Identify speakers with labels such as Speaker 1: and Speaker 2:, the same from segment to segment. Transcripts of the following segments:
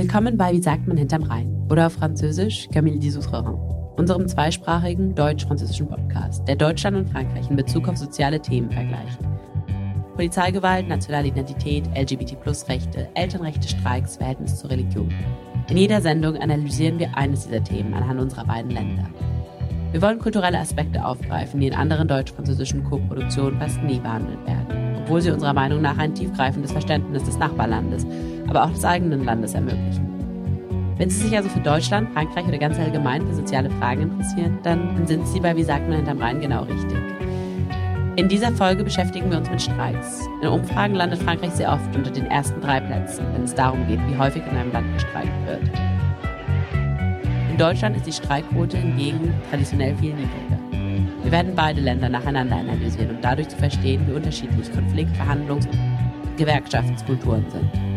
Speaker 1: Willkommen bei Wie sagt man hinterm Rhein oder auf Französisch Camille Dissoutrerand, unserem zweisprachigen deutsch-französischen Podcast, der Deutschland und Frankreich in Bezug auf soziale Themen vergleicht. Polizeigewalt, nationale Identität, LGBT-Plus-Rechte, Elternrechte, Streiks, Verhältnis zur Religion. In jeder Sendung analysieren wir eines dieser Themen anhand unserer beiden Länder. Wir wollen kulturelle Aspekte aufgreifen, die in anderen deutsch-französischen Co-Produktionen fast nie behandelt werden, obwohl sie unserer Meinung nach ein tiefgreifendes Verständnis des Nachbarlandes aber auch des eigenen Landes ermöglichen. Wenn Sie sich also für Deutschland, Frankreich oder ganz allgemein für soziale Fragen interessieren, dann sind Sie bei Wie sagt man hinterm Rhein genau richtig. In dieser Folge beschäftigen wir uns mit Streiks. In Umfragen landet Frankreich sehr oft unter den ersten drei Plätzen, wenn es darum geht, wie häufig in einem Land gestreikt wird. In Deutschland ist die Streikquote hingegen traditionell viel niedriger. Wir werden beide Länder nacheinander analysieren, um dadurch zu verstehen, wie unterschiedlich Konflikt-, Verhandlungs- und Gewerkschaftskulturen sind.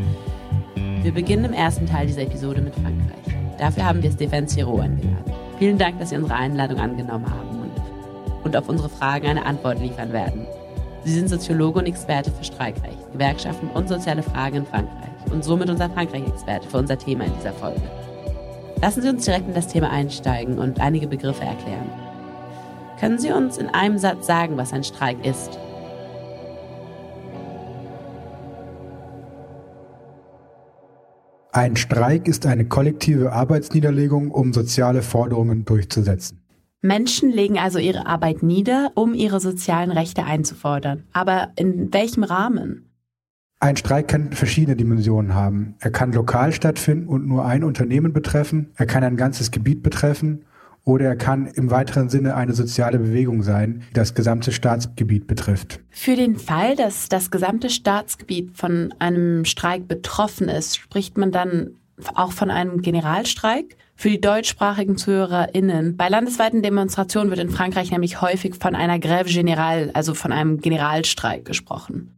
Speaker 1: Wir beginnen im ersten Teil dieser Episode mit Frankreich. Dafür haben wir Stéphane Siro eingeladen. Vielen Dank, dass Sie unsere Einladung angenommen haben und, und auf unsere Fragen eine Antwort liefern werden. Sie sind Soziologe und Experte für Streikrecht, Gewerkschaften und soziale Fragen in Frankreich und somit unser Frankreich-Experte für unser Thema in dieser Folge. Lassen Sie uns direkt in das Thema einsteigen und einige Begriffe erklären. Können Sie uns in einem Satz sagen, was ein Streik ist?
Speaker 2: Ein Streik ist eine kollektive Arbeitsniederlegung, um soziale Forderungen durchzusetzen.
Speaker 1: Menschen legen also ihre Arbeit nieder, um ihre sozialen Rechte einzufordern. Aber in welchem Rahmen?
Speaker 2: Ein Streik kann verschiedene Dimensionen haben. Er kann lokal stattfinden und nur ein Unternehmen betreffen. Er kann ein ganzes Gebiet betreffen oder er kann im weiteren Sinne eine soziale Bewegung sein, die das gesamte Staatsgebiet betrifft.
Speaker 1: Für den Fall, dass das gesamte Staatsgebiet von einem Streik betroffen ist, spricht man dann auch von einem Generalstreik? Für die deutschsprachigen ZuhörerInnen, bei landesweiten Demonstrationen wird in Frankreich nämlich häufig von einer Grève Générale, also von einem Generalstreik gesprochen.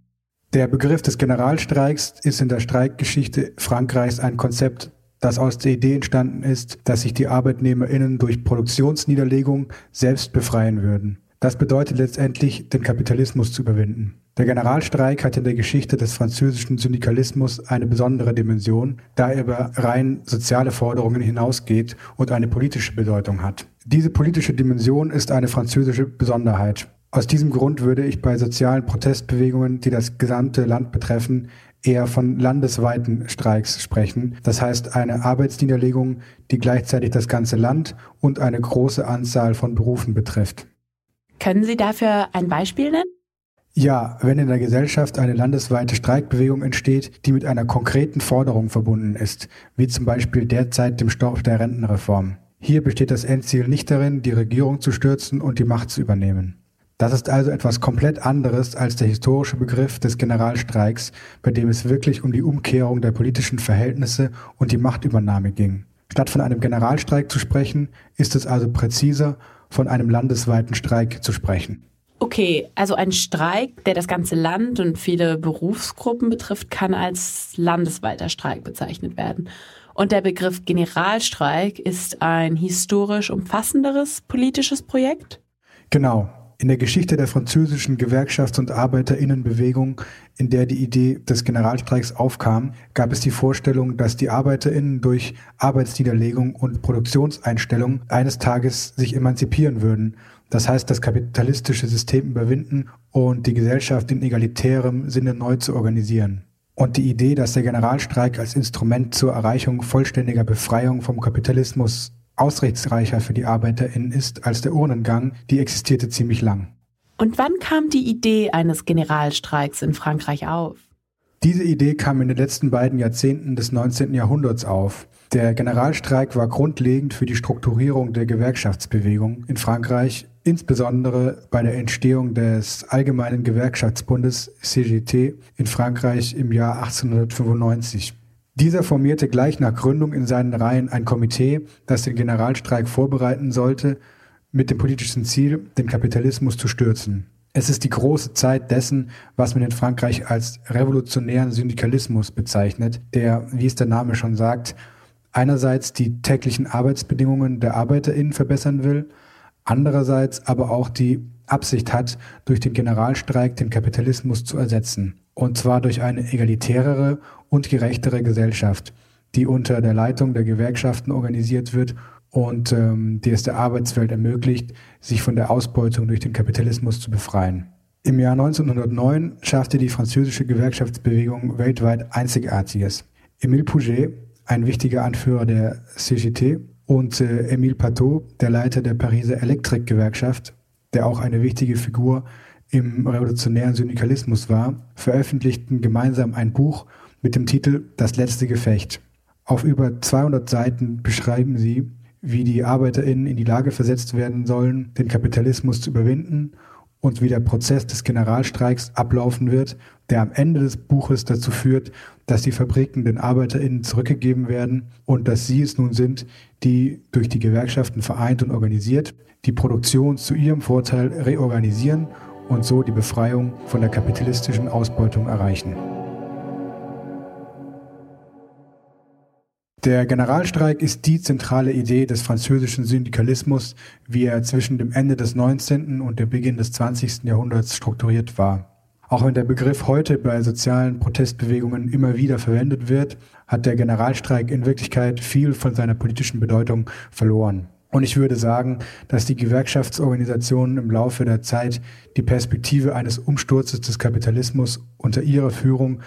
Speaker 2: Der Begriff des Generalstreiks ist in der Streikgeschichte Frankreichs ein Konzept, das aus der Idee entstanden ist, dass sich die ArbeitnehmerInnen durch Produktionsniederlegung selbst befreien würden. Das bedeutet letztendlich, den Kapitalismus zu überwinden. Der Generalstreik hat in der Geschichte des französischen Syndikalismus eine besondere Dimension, da er über rein soziale Forderungen hinausgeht und eine politische Bedeutung hat. Diese politische Dimension ist eine französische Besonderheit. Aus diesem Grund würde ich bei sozialen Protestbewegungen, die das gesamte Land betreffen, eher von landesweiten Streiks sprechen. Das heißt eine Arbeitsniederlegung, die gleichzeitig das ganze Land und eine große Anzahl von Berufen betrifft.
Speaker 1: Können Sie dafür ein Beispiel nennen?
Speaker 2: Ja, wenn in der Gesellschaft eine landesweite Streikbewegung entsteht, die mit einer konkreten Forderung verbunden ist, wie zum Beispiel derzeit dem Stopp der Rentenreform. Hier besteht das Endziel nicht darin, die Regierung zu stürzen und die Macht zu übernehmen. Das ist also etwas komplett anderes als der historische Begriff des Generalstreiks, bei dem es wirklich um die Umkehrung der politischen Verhältnisse und die Machtübernahme ging. Statt von einem Generalstreik zu sprechen, ist es also präziser, von einem landesweiten Streik zu sprechen.
Speaker 1: Okay, also ein Streik, der das ganze Land und viele Berufsgruppen betrifft, kann als landesweiter Streik bezeichnet werden. Und der Begriff Generalstreik ist ein historisch umfassenderes politisches Projekt?
Speaker 2: Genau. In der Geschichte der französischen Gewerkschafts- und Arbeiterinnenbewegung, in der die Idee des Generalstreiks aufkam, gab es die Vorstellung, dass die Arbeiterinnen durch Arbeitsniederlegung und Produktionseinstellung eines Tages sich emanzipieren würden. Das heißt, das kapitalistische System überwinden und die Gesellschaft in egalitärem Sinne neu zu organisieren. Und die Idee, dass der Generalstreik als Instrument zur Erreichung vollständiger Befreiung vom Kapitalismus ausrichtsreicher für die ArbeiterInnen ist als der Urnengang, die existierte ziemlich lang.
Speaker 1: Und wann kam die Idee eines Generalstreiks in Frankreich auf?
Speaker 2: Diese Idee kam in den letzten beiden Jahrzehnten des 19. Jahrhunderts auf. Der Generalstreik war grundlegend für die Strukturierung der Gewerkschaftsbewegung in Frankreich, insbesondere bei der Entstehung des Allgemeinen Gewerkschaftsbundes CGT in Frankreich im Jahr 1895. Dieser formierte gleich nach Gründung in seinen Reihen ein Komitee, das den Generalstreik vorbereiten sollte, mit dem politischen Ziel, den Kapitalismus zu stürzen. Es ist die große Zeit dessen, was man in Frankreich als revolutionären Syndikalismus bezeichnet, der, wie es der Name schon sagt, einerseits die täglichen Arbeitsbedingungen der ArbeiterInnen verbessern will, andererseits aber auch die Absicht hat, durch den Generalstreik den Kapitalismus zu ersetzen. Und zwar durch eine egalitärere und gerechtere Gesellschaft, die unter der Leitung der Gewerkschaften organisiert wird und ähm, die es der Arbeitswelt ermöglicht, sich von der Ausbeutung durch den Kapitalismus zu befreien. Im Jahr 1909 schaffte die französische Gewerkschaftsbewegung weltweit Einzigartiges. Émile Pouget, ein wichtiger Anführer der CGT, und äh, Émile Patot, der Leiter der Pariser Elektrik-Gewerkschaft, der auch eine wichtige Figur im revolutionären Syndikalismus war, veröffentlichten gemeinsam ein Buch mit dem Titel Das letzte Gefecht. Auf über 200 Seiten beschreiben sie, wie die ArbeiterInnen in die Lage versetzt werden sollen, den Kapitalismus zu überwinden und wie der Prozess des Generalstreiks ablaufen wird, der am Ende des Buches dazu führt, dass die Fabriken den ArbeiterInnen zurückgegeben werden und dass sie es nun sind, die durch die Gewerkschaften vereint und organisiert die Produktion zu ihrem Vorteil reorganisieren und so die Befreiung von der kapitalistischen Ausbeutung erreichen. Der Generalstreik ist die zentrale Idee des französischen Syndikalismus, wie er zwischen dem Ende des 19. und dem Beginn des 20. Jahrhunderts strukturiert war. Auch wenn der Begriff heute bei sozialen Protestbewegungen immer wieder verwendet wird, hat der Generalstreik in Wirklichkeit viel von seiner politischen Bedeutung verloren. Und ich würde sagen, dass die Gewerkschaftsorganisationen im Laufe der Zeit die Perspektive eines Umsturzes des Kapitalismus unter ihrer Führung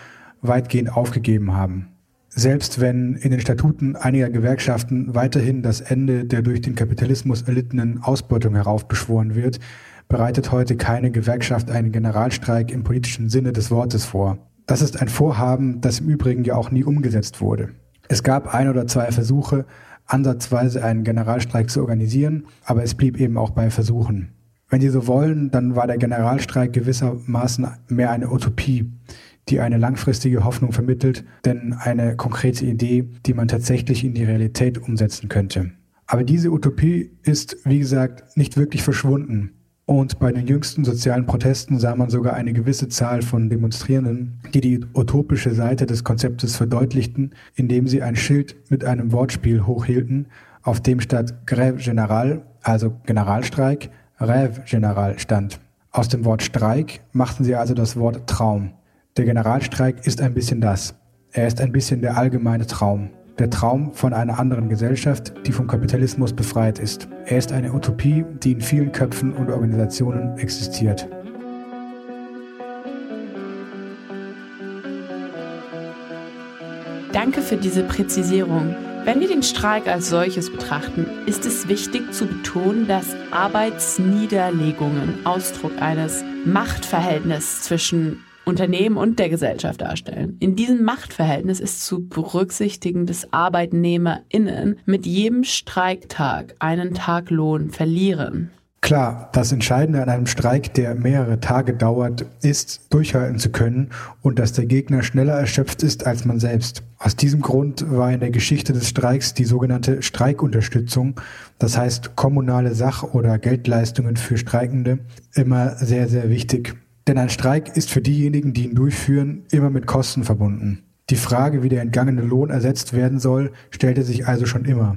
Speaker 2: weitgehend aufgegeben haben. Selbst wenn in den Statuten einiger Gewerkschaften weiterhin das Ende der durch den Kapitalismus erlittenen Ausbeutung heraufbeschworen wird, bereitet heute keine Gewerkschaft einen Generalstreik im politischen Sinne des Wortes vor. Das ist ein Vorhaben, das im Übrigen ja auch nie umgesetzt wurde. Es gab ein oder zwei Versuche, ansatzweise einen Generalstreik zu organisieren, aber es blieb eben auch bei Versuchen. Wenn Sie so wollen, dann war der Generalstreik gewissermaßen mehr eine Utopie die eine langfristige Hoffnung vermittelt, denn eine konkrete Idee, die man tatsächlich in die Realität umsetzen könnte. Aber diese Utopie ist, wie gesagt, nicht wirklich verschwunden. Und bei den jüngsten sozialen Protesten sah man sogar eine gewisse Zahl von Demonstrierenden, die die utopische Seite des Konzeptes verdeutlichten, indem sie ein Schild mit einem Wortspiel hochhielten, auf dem statt Grève Générale, also Generalstreik, Rêve Général stand. Aus dem Wort Streik machten sie also das Wort Traum. Der Generalstreik ist ein bisschen das. Er ist ein bisschen der allgemeine Traum. Der Traum von einer anderen Gesellschaft, die vom Kapitalismus befreit ist. Er ist eine Utopie, die in vielen Köpfen und Organisationen existiert.
Speaker 1: Danke für diese Präzisierung. Wenn wir den Streik als solches betrachten, ist es wichtig zu betonen, dass Arbeitsniederlegungen Ausdruck eines Machtverhältnisses zwischen Unternehmen und der Gesellschaft darstellen. In diesem Machtverhältnis ist zu berücksichtigen, dass ArbeitnehmerInnen mit jedem Streiktag einen Tag Lohn verlieren.
Speaker 2: Klar, das Entscheidende an einem Streik, der mehrere Tage dauert, ist, durchhalten zu können und dass der Gegner schneller erschöpft ist als man selbst. Aus diesem Grund war in der Geschichte des Streiks die sogenannte Streikunterstützung, das heißt kommunale Sach- oder Geldleistungen für Streikende, immer sehr, sehr wichtig. Denn ein Streik ist für diejenigen, die ihn durchführen, immer mit Kosten verbunden. Die Frage, wie der entgangene Lohn ersetzt werden soll, stellte sich also schon immer.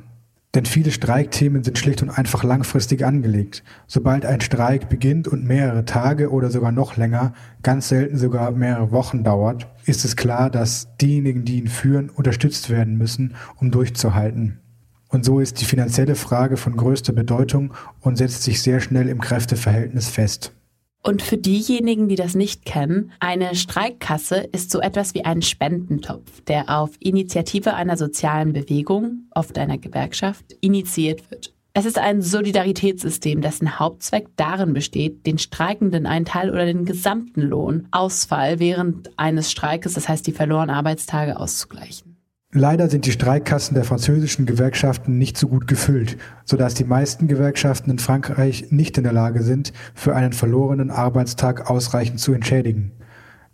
Speaker 2: Denn viele Streikthemen sind schlicht und einfach langfristig angelegt. Sobald ein Streik beginnt und mehrere Tage oder sogar noch länger, ganz selten sogar mehrere Wochen dauert, ist es klar, dass diejenigen, die ihn führen, unterstützt werden müssen, um durchzuhalten. Und so ist die finanzielle Frage von größter Bedeutung und setzt sich sehr schnell im Kräfteverhältnis fest.
Speaker 1: Und für diejenigen, die das nicht kennen, eine Streikkasse ist so etwas wie ein Spendentopf, der auf Initiative einer sozialen Bewegung, oft einer Gewerkschaft, initiiert wird. Es ist ein Solidaritätssystem, dessen Hauptzweck darin besteht, den Streikenden einen Teil oder den gesamten Lohnausfall während eines Streikes, das heißt die verlorenen Arbeitstage, auszugleichen.
Speaker 2: Leider sind die Streikkassen der französischen Gewerkschaften nicht so gut gefüllt, sodass die meisten Gewerkschaften in Frankreich nicht in der Lage sind, für einen verlorenen Arbeitstag ausreichend zu entschädigen.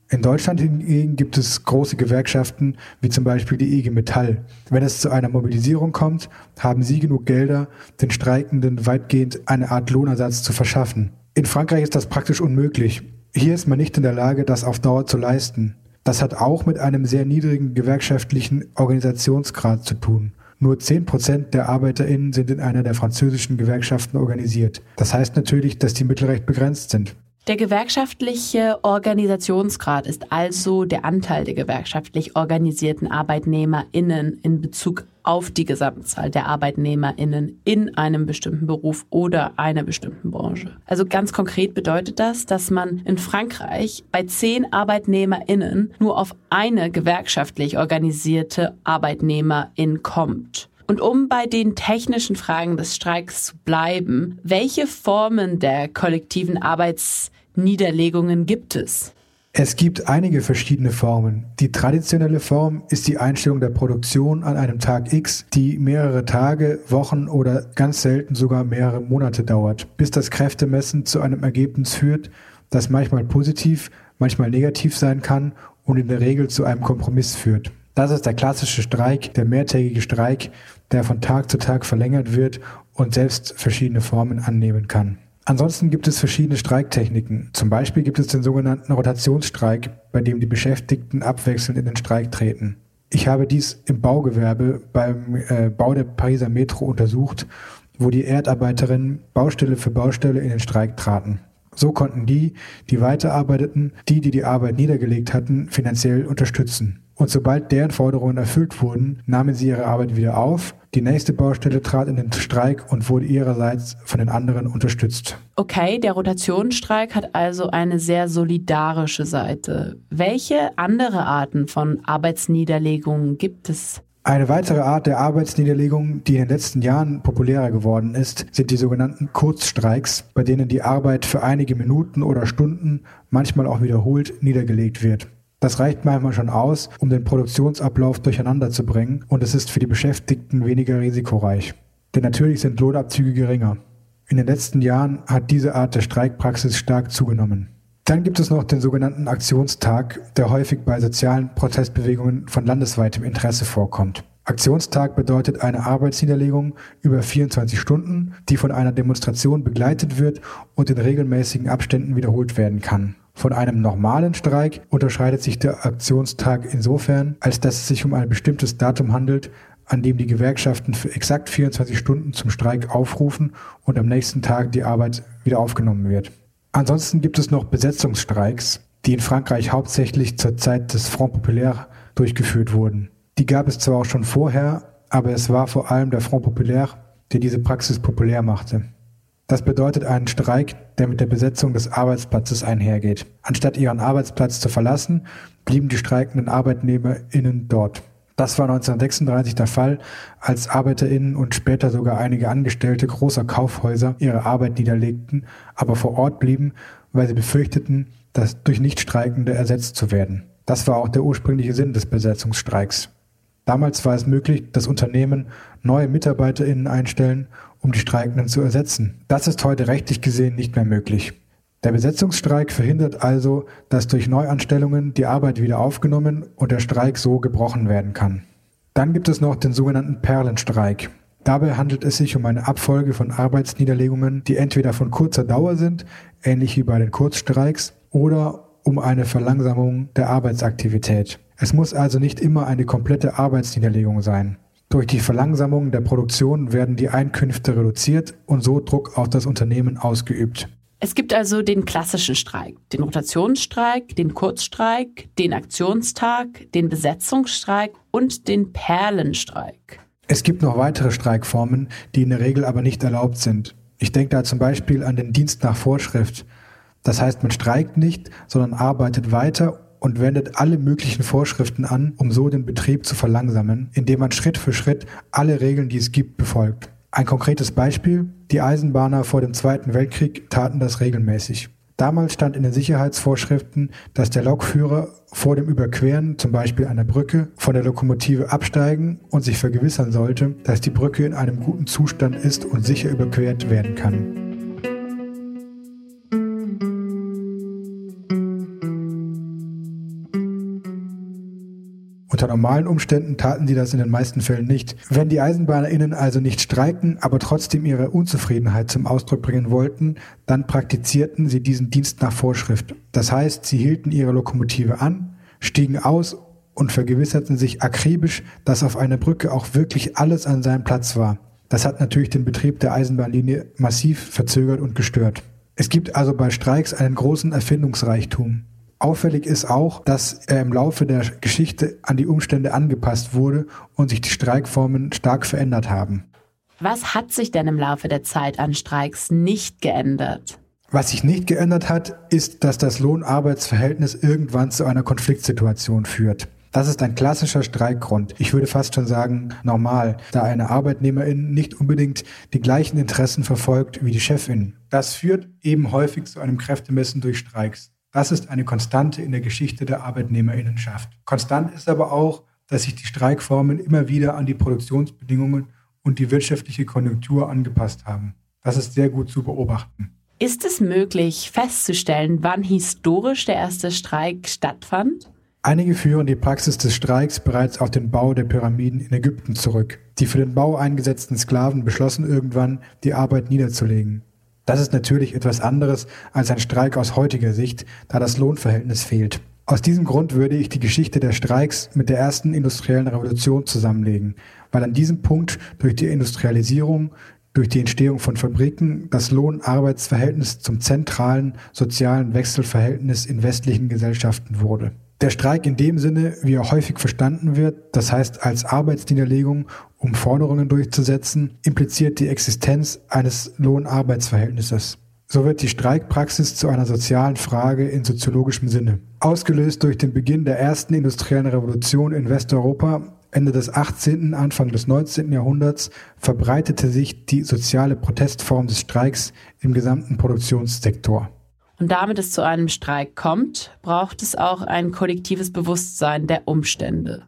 Speaker 2: In Deutschland hingegen gibt es große Gewerkschaften, wie zum Beispiel die IG Metall. Wenn es zu einer Mobilisierung kommt, haben sie genug Gelder, den Streikenden weitgehend eine Art Lohnersatz zu verschaffen. In Frankreich ist das praktisch unmöglich. Hier ist man nicht in der Lage, das auf Dauer zu leisten. Das hat auch mit einem sehr niedrigen gewerkschaftlichen Organisationsgrad zu tun. Nur zehn Prozent der ArbeiterInnen sind in einer der französischen Gewerkschaften organisiert. Das heißt natürlich, dass die Mittel recht begrenzt sind.
Speaker 1: Der gewerkschaftliche Organisationsgrad ist also der Anteil der gewerkschaftlich organisierten ArbeitnehmerInnen in Bezug auf die Gesamtzahl der ArbeitnehmerInnen in einem bestimmten Beruf oder einer bestimmten Branche. Also ganz konkret bedeutet das, dass man in Frankreich bei zehn ArbeitnehmerInnen nur auf eine gewerkschaftlich organisierte Arbeitnehmerin kommt. Und um bei den technischen Fragen des Streiks zu bleiben, welche Formen der kollektiven Arbeitsniederlegungen gibt es?
Speaker 2: Es gibt einige verschiedene Formen. Die traditionelle Form ist die Einstellung der Produktion an einem Tag X, die mehrere Tage, Wochen oder ganz selten sogar mehrere Monate dauert, bis das Kräftemessen zu einem Ergebnis führt, das manchmal positiv, manchmal negativ sein kann und in der Regel zu einem Kompromiss führt. Das ist der klassische Streik, der mehrtägige Streik, der von Tag zu Tag verlängert wird und selbst verschiedene Formen annehmen kann. Ansonsten gibt es verschiedene Streiktechniken. Zum Beispiel gibt es den sogenannten Rotationsstreik, bei dem die Beschäftigten abwechselnd in den Streik treten. Ich habe dies im Baugewerbe beim äh, Bau der Pariser Metro untersucht, wo die Erdarbeiterinnen Baustelle für Baustelle in den Streik traten. So konnten die, die weiterarbeiteten, die, die die Arbeit niedergelegt hatten, finanziell unterstützen. Und sobald deren Forderungen erfüllt wurden, nahmen sie ihre Arbeit wieder auf. Die nächste Baustelle trat in den Streik und wurde ihrerseits von den anderen unterstützt.
Speaker 1: Okay, der Rotationsstreik hat also eine sehr solidarische Seite. Welche andere Arten von Arbeitsniederlegungen gibt es?
Speaker 2: Eine weitere Art der Arbeitsniederlegung, die in den letzten Jahren populärer geworden ist, sind die sogenannten Kurzstreiks, bei denen die Arbeit für einige Minuten oder Stunden, manchmal auch wiederholt, niedergelegt wird. Das reicht manchmal schon aus, um den Produktionsablauf durcheinander zu bringen und es ist für die Beschäftigten weniger risikoreich. Denn natürlich sind Lohnabzüge geringer. In den letzten Jahren hat diese Art der Streikpraxis stark zugenommen. Dann gibt es noch den sogenannten Aktionstag, der häufig bei sozialen Protestbewegungen von landesweitem Interesse vorkommt. Aktionstag bedeutet eine Arbeitsniederlegung über 24 Stunden, die von einer Demonstration begleitet wird und in regelmäßigen Abständen wiederholt werden kann. Von einem normalen Streik unterscheidet sich der Aktionstag insofern, als dass es sich um ein bestimmtes Datum handelt, an dem die Gewerkschaften für exakt 24 Stunden zum Streik aufrufen und am nächsten Tag die Arbeit wieder aufgenommen wird. Ansonsten gibt es noch Besetzungsstreiks, die in Frankreich hauptsächlich zur Zeit des Front Populaire durchgeführt wurden. Die gab es zwar auch schon vorher, aber es war vor allem der Front Populaire, der diese Praxis populär machte. Das bedeutet einen Streik, der mit der Besetzung des Arbeitsplatzes einhergeht. Anstatt ihren Arbeitsplatz zu verlassen, blieben die streikenden ArbeitnehmerInnen dort. Das war 1936 der Fall, als ArbeiterInnen und später sogar einige Angestellte großer Kaufhäuser ihre Arbeit niederlegten, aber vor Ort blieben, weil sie befürchteten, das durch Nichtstreikende ersetzt zu werden. Das war auch der ursprüngliche Sinn des Besetzungsstreiks. Damals war es möglich, dass Unternehmen neue MitarbeiterInnen einstellen um die Streikenden zu ersetzen. Das ist heute rechtlich gesehen nicht mehr möglich. Der Besetzungsstreik verhindert also, dass durch Neuanstellungen die Arbeit wieder aufgenommen und der Streik so gebrochen werden kann. Dann gibt es noch den sogenannten Perlenstreik. Dabei handelt es sich um eine Abfolge von Arbeitsniederlegungen, die entweder von kurzer Dauer sind, ähnlich wie bei den Kurzstreiks, oder um eine Verlangsamung der Arbeitsaktivität. Es muss also nicht immer eine komplette Arbeitsniederlegung sein. Durch die Verlangsamung der Produktion werden die Einkünfte reduziert und so Druck auf das Unternehmen ausgeübt.
Speaker 1: Es gibt also den klassischen Streik, den Rotationsstreik, den Kurzstreik, den Aktionstag, den Besetzungsstreik und den Perlenstreik.
Speaker 2: Es gibt noch weitere Streikformen, die in der Regel aber nicht erlaubt sind. Ich denke da zum Beispiel an den Dienst nach Vorschrift. Das heißt, man streikt nicht, sondern arbeitet weiter und wendet alle möglichen Vorschriften an, um so den Betrieb zu verlangsamen, indem man Schritt für Schritt alle Regeln, die es gibt, befolgt. Ein konkretes Beispiel, die Eisenbahner vor dem Zweiten Weltkrieg taten das regelmäßig. Damals stand in den Sicherheitsvorschriften, dass der Lokführer vor dem Überqueren, zum Beispiel einer Brücke, von der Lokomotive absteigen und sich vergewissern sollte, dass die Brücke in einem guten Zustand ist und sicher überquert werden kann. Unter normalen Umständen taten sie das in den meisten Fällen nicht. Wenn die EisenbahnerInnen also nicht streiken, aber trotzdem ihre Unzufriedenheit zum Ausdruck bringen wollten, dann praktizierten sie diesen Dienst nach Vorschrift. Das heißt, sie hielten ihre Lokomotive an, stiegen aus und vergewisserten sich akribisch, dass auf einer Brücke auch wirklich alles an seinem Platz war. Das hat natürlich den Betrieb der Eisenbahnlinie massiv verzögert und gestört. Es gibt also bei Streiks einen großen Erfindungsreichtum. Auffällig ist auch, dass er im Laufe der Geschichte an die Umstände angepasst wurde und sich die Streikformen stark verändert haben.
Speaker 1: Was hat sich denn im Laufe der Zeit an Streiks nicht geändert?
Speaker 2: Was sich nicht geändert hat, ist, dass das Lohn-Arbeitsverhältnis irgendwann zu einer Konfliktsituation führt. Das ist ein klassischer Streikgrund. Ich würde fast schon sagen, normal, da eine Arbeitnehmerin nicht unbedingt die gleichen Interessen verfolgt wie die Chefin. Das führt eben häufig zu einem Kräftemessen durch Streiks. Das ist eine Konstante in der Geschichte der Arbeitnehmerinnenschaft. Konstant ist aber auch, dass sich die Streikformen immer wieder an die Produktionsbedingungen und die wirtschaftliche Konjunktur angepasst haben. Das ist sehr gut zu beobachten.
Speaker 1: Ist es möglich festzustellen, wann historisch der erste Streik stattfand?
Speaker 2: Einige führen die Praxis des Streiks bereits auf den Bau der Pyramiden in Ägypten zurück. Die für den Bau eingesetzten Sklaven beschlossen irgendwann, die Arbeit niederzulegen. Das ist natürlich etwas anderes als ein Streik aus heutiger Sicht, da das Lohnverhältnis fehlt. Aus diesem Grund würde ich die Geschichte der Streiks mit der ersten industriellen Revolution zusammenlegen, weil an diesem Punkt durch die Industrialisierung, durch die Entstehung von Fabriken das Lohn-Arbeitsverhältnis zum zentralen sozialen Wechselverhältnis in westlichen Gesellschaften wurde. Der Streik in dem Sinne, wie er häufig verstanden wird, das heißt als Arbeitsniederlegung, um Forderungen durchzusetzen, impliziert die Existenz eines Lohn-Arbeitsverhältnisses. So wird die Streikpraxis zu einer sozialen Frage in soziologischem Sinne. Ausgelöst durch den Beginn der ersten industriellen Revolution in Westeuropa Ende des 18., Anfang des 19. Jahrhunderts verbreitete sich die soziale Protestform des Streiks im gesamten Produktionssektor.
Speaker 1: Und damit es zu einem Streik kommt, braucht es auch ein kollektives Bewusstsein der Umstände.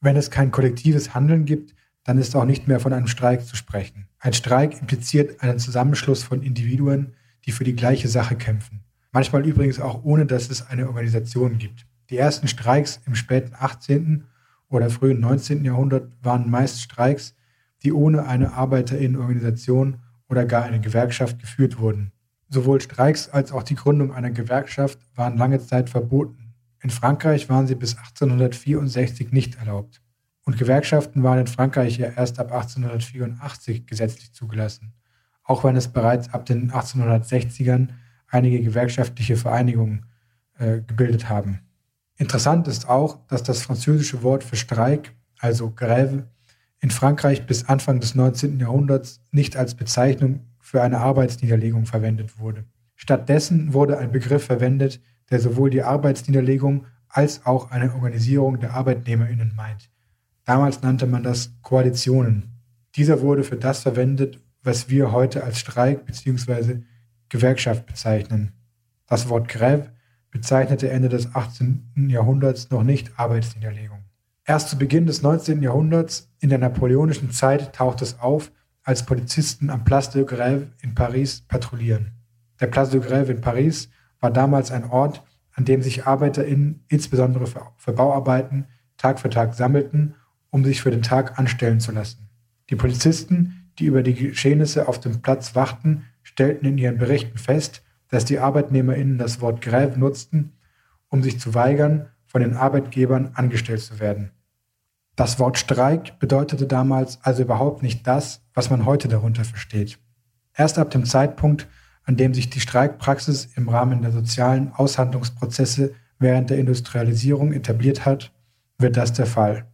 Speaker 2: Wenn es kein kollektives Handeln gibt, dann ist auch nicht mehr von einem Streik zu sprechen. Ein Streik impliziert einen Zusammenschluss von Individuen, die für die gleiche Sache kämpfen. Manchmal übrigens auch ohne, dass es eine Organisation gibt. Die ersten Streiks im späten 18. oder frühen 19. Jahrhundert waren meist Streiks, die ohne eine Arbeiterinnenorganisation oder gar eine Gewerkschaft geführt wurden. Sowohl Streiks als auch die Gründung einer Gewerkschaft waren lange Zeit verboten. In Frankreich waren sie bis 1864 nicht erlaubt. Und Gewerkschaften waren in Frankreich ja erst ab 1884 gesetzlich zugelassen, auch wenn es bereits ab den 1860ern einige gewerkschaftliche Vereinigungen äh, gebildet haben. Interessant ist auch, dass das französische Wort für Streik, also Grève, in Frankreich bis Anfang des 19. Jahrhunderts nicht als Bezeichnung für eine Arbeitsniederlegung verwendet wurde. Stattdessen wurde ein Begriff verwendet, der sowohl die Arbeitsniederlegung als auch eine Organisierung der Arbeitnehmerinnen meint. Damals nannte man das Koalitionen. Dieser wurde für das verwendet, was wir heute als Streik bzw. Gewerkschaft bezeichnen. Das Wort Grève bezeichnete Ende des 18. Jahrhunderts noch nicht Arbeitsniederlegung. Erst zu Beginn des 19. Jahrhunderts, in der napoleonischen Zeit, taucht es auf, als Polizisten am Place de Grève in Paris patrouillieren. Der Place de Grève in Paris war damals ein Ort, an dem sich ArbeiterInnen, insbesondere für, für Bauarbeiten, Tag für Tag sammelten, um sich für den Tag anstellen zu lassen. Die Polizisten, die über die Geschehnisse auf dem Platz wachten, stellten in ihren Berichten fest, dass die ArbeitnehmerInnen das Wort Grève nutzten, um sich zu weigern, von den Arbeitgebern angestellt zu werden. Das Wort Streik bedeutete damals also überhaupt nicht das, was man heute darunter versteht. Erst ab dem Zeitpunkt, an dem sich die Streikpraxis im Rahmen der sozialen Aushandlungsprozesse während der Industrialisierung etabliert hat, wird das der Fall.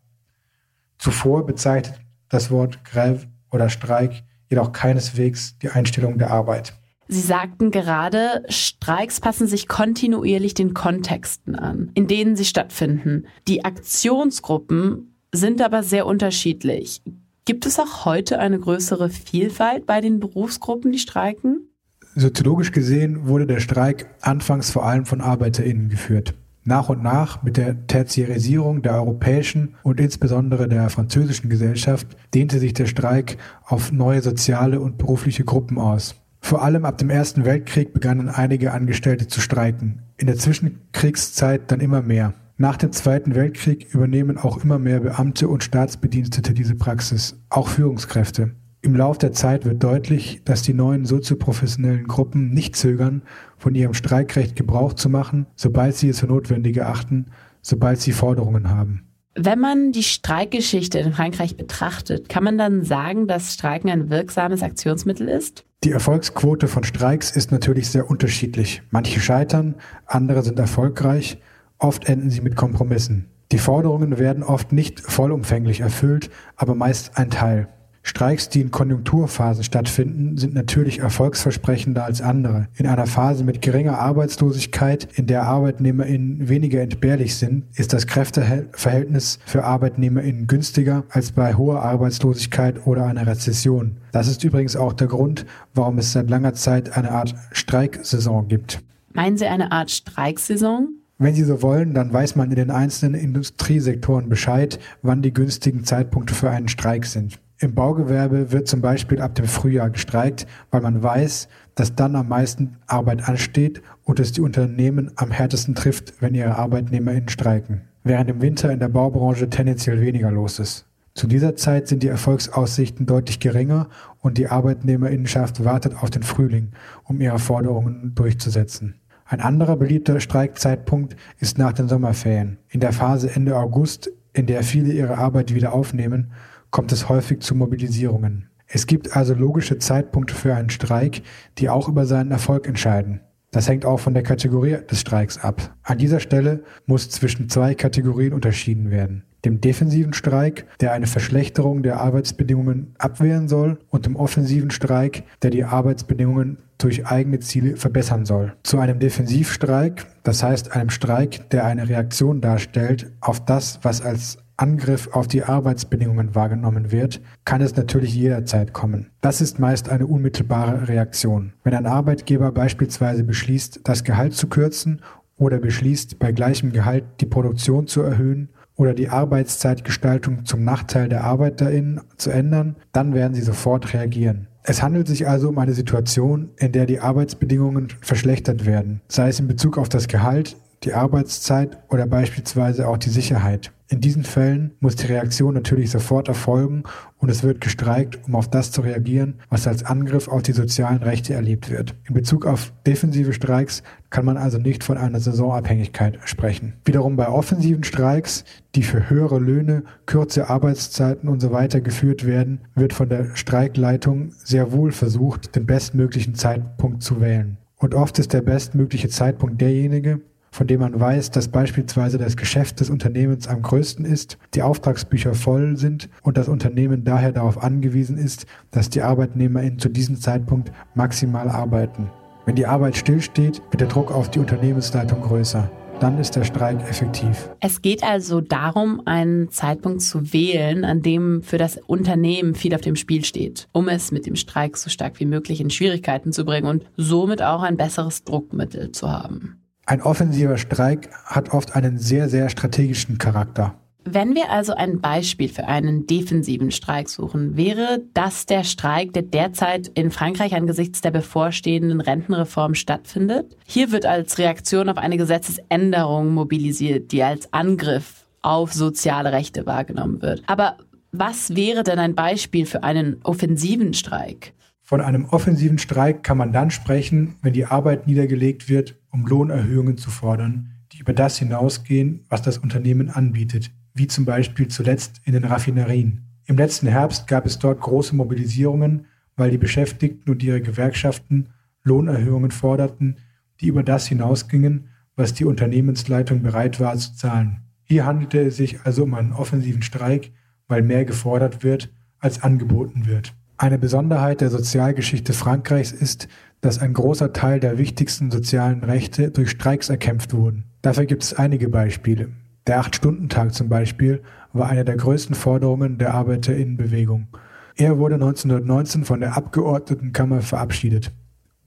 Speaker 2: Zuvor bezeichnet das Wort Grève oder Streik jedoch keineswegs die Einstellung der Arbeit.
Speaker 1: Sie sagten gerade, Streiks passen sich kontinuierlich den Kontexten an, in denen sie stattfinden. Die Aktionsgruppen sind aber sehr unterschiedlich. Gibt es auch heute eine größere Vielfalt bei den Berufsgruppen, die streiken?
Speaker 2: Soziologisch gesehen wurde der Streik anfangs vor allem von ArbeiterInnen geführt. Nach und nach mit der Tertiarisierung der europäischen und insbesondere der französischen Gesellschaft dehnte sich der Streik auf neue soziale und berufliche Gruppen aus. Vor allem ab dem Ersten Weltkrieg begannen einige Angestellte zu streiken, in der Zwischenkriegszeit dann immer mehr. Nach dem Zweiten Weltkrieg übernehmen auch immer mehr Beamte und Staatsbedienstete diese Praxis, auch Führungskräfte. Im Lauf der Zeit wird deutlich, dass die neuen sozioprofessionellen Gruppen nicht zögern, von ihrem Streikrecht Gebrauch zu machen, sobald sie es für notwendig erachten, sobald sie Forderungen haben.
Speaker 1: Wenn man die Streikgeschichte in Frankreich betrachtet, kann man dann sagen, dass Streiken ein wirksames Aktionsmittel ist?
Speaker 2: Die Erfolgsquote von Streiks ist natürlich sehr unterschiedlich. Manche scheitern, andere sind erfolgreich, oft enden sie mit Kompromissen. Die Forderungen werden oft nicht vollumfänglich erfüllt, aber meist ein Teil. Streiks, die in Konjunkturphasen stattfinden, sind natürlich erfolgsversprechender als andere. In einer Phase mit geringer Arbeitslosigkeit, in der ArbeitnehmerInnen weniger entbehrlich sind, ist das Kräfteverhältnis für ArbeitnehmerInnen günstiger als bei hoher Arbeitslosigkeit oder einer Rezession. Das ist übrigens auch der Grund, warum es seit langer Zeit eine Art Streiksaison gibt.
Speaker 1: Meinen Sie eine Art Streiksaison?
Speaker 2: Wenn Sie so wollen, dann weiß man in den einzelnen Industriesektoren Bescheid, wann die günstigen Zeitpunkte für einen Streik sind. Im Baugewerbe wird zum Beispiel ab dem Frühjahr gestreikt, weil man weiß, dass dann am meisten Arbeit ansteht und es die Unternehmen am härtesten trifft, wenn ihre ArbeitnehmerInnen streiken. Während im Winter in der Baubranche tendenziell weniger los ist. Zu dieser Zeit sind die Erfolgsaussichten deutlich geringer und die Arbeitnehmerinnenschaft wartet auf den Frühling, um ihre Forderungen durchzusetzen. Ein anderer beliebter Streikzeitpunkt ist nach den Sommerferien. In der Phase Ende August, in der viele ihre Arbeit wieder aufnehmen kommt es häufig zu Mobilisierungen. Es gibt also logische Zeitpunkte für einen Streik, die auch über seinen Erfolg entscheiden. Das hängt auch von der Kategorie des Streiks ab. An dieser Stelle muss zwischen zwei Kategorien unterschieden werden. Dem defensiven Streik, der eine Verschlechterung der Arbeitsbedingungen abwehren soll, und dem offensiven Streik, der die Arbeitsbedingungen durch eigene Ziele verbessern soll. Zu einem Defensivstreik, das heißt einem Streik, der eine Reaktion darstellt auf das, was als Angriff auf die Arbeitsbedingungen wahrgenommen wird, kann es natürlich jederzeit kommen. Das ist meist eine unmittelbare Reaktion. Wenn ein Arbeitgeber beispielsweise beschließt, das Gehalt zu kürzen oder beschließt, bei gleichem Gehalt die Produktion zu erhöhen oder die Arbeitszeitgestaltung zum Nachteil der ArbeiterInnen zu ändern, dann werden sie sofort reagieren. Es handelt sich also um eine Situation, in der die Arbeitsbedingungen verschlechtert werden, sei es in Bezug auf das Gehalt, die Arbeitszeit oder beispielsweise auch die Sicherheit. In diesen Fällen muss die Reaktion natürlich sofort erfolgen und es wird gestreikt, um auf das zu reagieren, was als Angriff auf die sozialen Rechte erlebt wird. In Bezug auf defensive Streiks kann man also nicht von einer Saisonabhängigkeit sprechen. Wiederum bei offensiven Streiks, die für höhere Löhne, kürze Arbeitszeiten und so geführt werden, wird von der Streikleitung sehr wohl versucht, den bestmöglichen Zeitpunkt zu wählen. Und oft ist der bestmögliche Zeitpunkt derjenige, von dem man weiß, dass beispielsweise das Geschäft des Unternehmens am größten ist, die Auftragsbücher voll sind und das Unternehmen daher darauf angewiesen ist, dass die ArbeitnehmerInnen zu diesem Zeitpunkt maximal arbeiten. Wenn die Arbeit stillsteht, wird der Druck auf die Unternehmensleitung größer. Dann ist der Streik effektiv.
Speaker 1: Es geht also darum, einen Zeitpunkt zu wählen, an dem für das Unternehmen viel auf dem Spiel steht, um es mit dem Streik so stark wie möglich in Schwierigkeiten zu bringen und somit auch ein besseres Druckmittel zu haben.
Speaker 2: Ein offensiver Streik hat oft einen sehr, sehr strategischen Charakter.
Speaker 1: Wenn wir also ein Beispiel für einen defensiven Streik suchen, wäre das der Streik, der derzeit in Frankreich angesichts der bevorstehenden Rentenreform stattfindet. Hier wird als Reaktion auf eine Gesetzesänderung mobilisiert, die als Angriff auf soziale Rechte wahrgenommen wird. Aber was wäre denn ein Beispiel für einen offensiven Streik?
Speaker 2: Von einem offensiven Streik kann man dann sprechen, wenn die Arbeit niedergelegt wird, um Lohnerhöhungen zu fordern, die über das hinausgehen, was das Unternehmen anbietet, wie zum Beispiel zuletzt in den Raffinerien. Im letzten Herbst gab es dort große Mobilisierungen, weil die Beschäftigten und ihre Gewerkschaften Lohnerhöhungen forderten, die über das hinausgingen, was die Unternehmensleitung bereit war zu zahlen. Hier handelte es sich also um einen offensiven Streik, weil mehr gefordert wird, als angeboten wird. Eine Besonderheit der Sozialgeschichte Frankreichs ist, dass ein großer Teil der wichtigsten sozialen Rechte durch Streiks erkämpft wurden. Dafür gibt es einige Beispiele. Der Acht-Stunden-Tag zum Beispiel war eine der größten Forderungen der Arbeiterinnenbewegung. Er wurde 1919 von der Abgeordnetenkammer verabschiedet.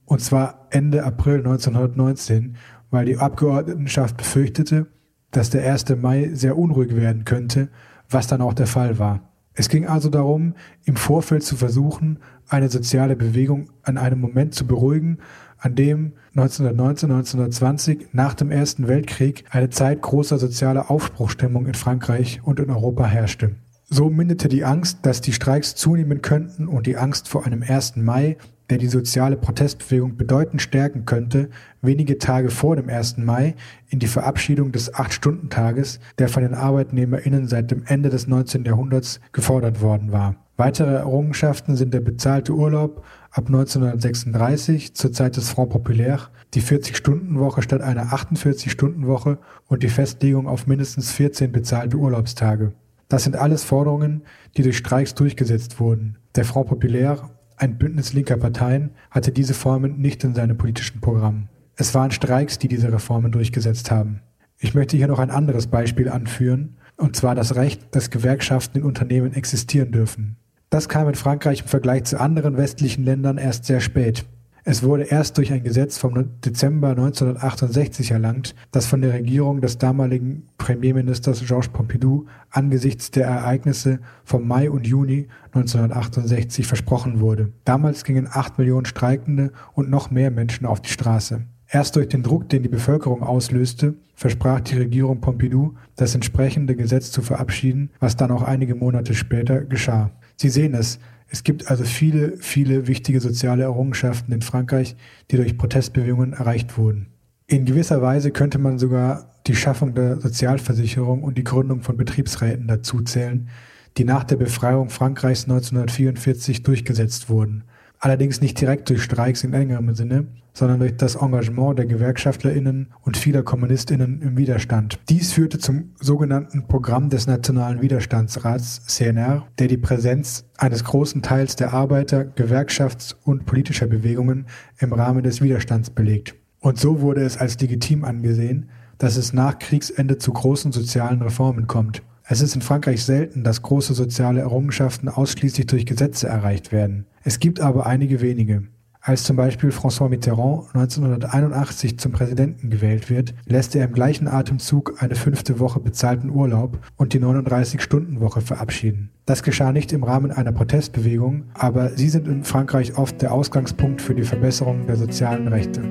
Speaker 2: Und zwar Ende April 1919, weil die Abgeordnetenschaft befürchtete, dass der 1. Mai sehr unruhig werden könnte, was dann auch der Fall war. Es ging also darum, im Vorfeld zu versuchen, eine soziale Bewegung an einem Moment zu beruhigen, an dem 1919, 1920 nach dem Ersten Weltkrieg eine Zeit großer sozialer Aufbruchstimmung in Frankreich und in Europa herrschte. So mindete die Angst, dass die Streiks zunehmen könnten und die Angst vor einem 1. Mai, der die soziale Protestbewegung bedeutend stärken könnte, wenige Tage vor dem 1. Mai in die Verabschiedung des Acht-Stunden-Tages, der von den ArbeitnehmerInnen seit dem Ende des 19. Jahrhunderts gefordert worden war. Weitere Errungenschaften sind der bezahlte Urlaub ab 1936 zur Zeit des Front Populaire, die 40-Stunden-Woche statt einer 48-Stunden-Woche und die Festlegung auf mindestens 14 bezahlte Urlaubstage. Das sind alles Forderungen, die durch Streiks durchgesetzt wurden. Der Front Populaire, ein Bündnis linker Parteien, hatte diese Formen nicht in seinem politischen Programm. Es waren Streiks, die diese Reformen durchgesetzt haben. Ich möchte hier noch ein anderes Beispiel anführen, und zwar das Recht, dass Gewerkschaften in Unternehmen existieren dürfen. Das kam in Frankreich im Vergleich zu anderen westlichen Ländern erst sehr spät. Es wurde erst durch ein Gesetz vom Dezember 1968 erlangt, das von der Regierung des damaligen Premierministers Georges Pompidou angesichts der Ereignisse vom Mai und Juni 1968 versprochen wurde. Damals gingen acht Millionen Streikende und noch mehr Menschen auf die Straße. Erst durch den Druck, den die Bevölkerung auslöste, versprach die Regierung Pompidou, das entsprechende Gesetz zu verabschieden, was dann auch einige Monate später geschah. Sie sehen es, es gibt also viele, viele wichtige soziale Errungenschaften in Frankreich, die durch Protestbewegungen erreicht wurden. In gewisser Weise könnte man sogar die Schaffung der Sozialversicherung und die Gründung von Betriebsräten dazuzählen, die nach der Befreiung Frankreichs 1944 durchgesetzt wurden allerdings nicht direkt durch Streiks in engerem Sinne, sondern durch das Engagement der GewerkschaftlerInnen und vieler KommunistInnen im Widerstand. Dies führte zum sogenannten Programm des Nationalen Widerstandsrats CNR, der die Präsenz eines großen Teils der Arbeiter-, Gewerkschafts- und politischer Bewegungen im Rahmen des Widerstands belegt. Und so wurde es als legitim angesehen, dass es nach Kriegsende zu großen sozialen Reformen kommt. Es ist in Frankreich selten, dass große soziale Errungenschaften ausschließlich durch Gesetze erreicht werden. Es gibt aber einige wenige. Als zum Beispiel François Mitterrand 1981 zum Präsidenten gewählt wird, lässt er im gleichen Atemzug eine fünfte Woche bezahlten Urlaub und die 39-Stunden-Woche verabschieden. Das geschah nicht im Rahmen einer Protestbewegung, aber sie sind in Frankreich oft der Ausgangspunkt für die Verbesserung der sozialen Rechte.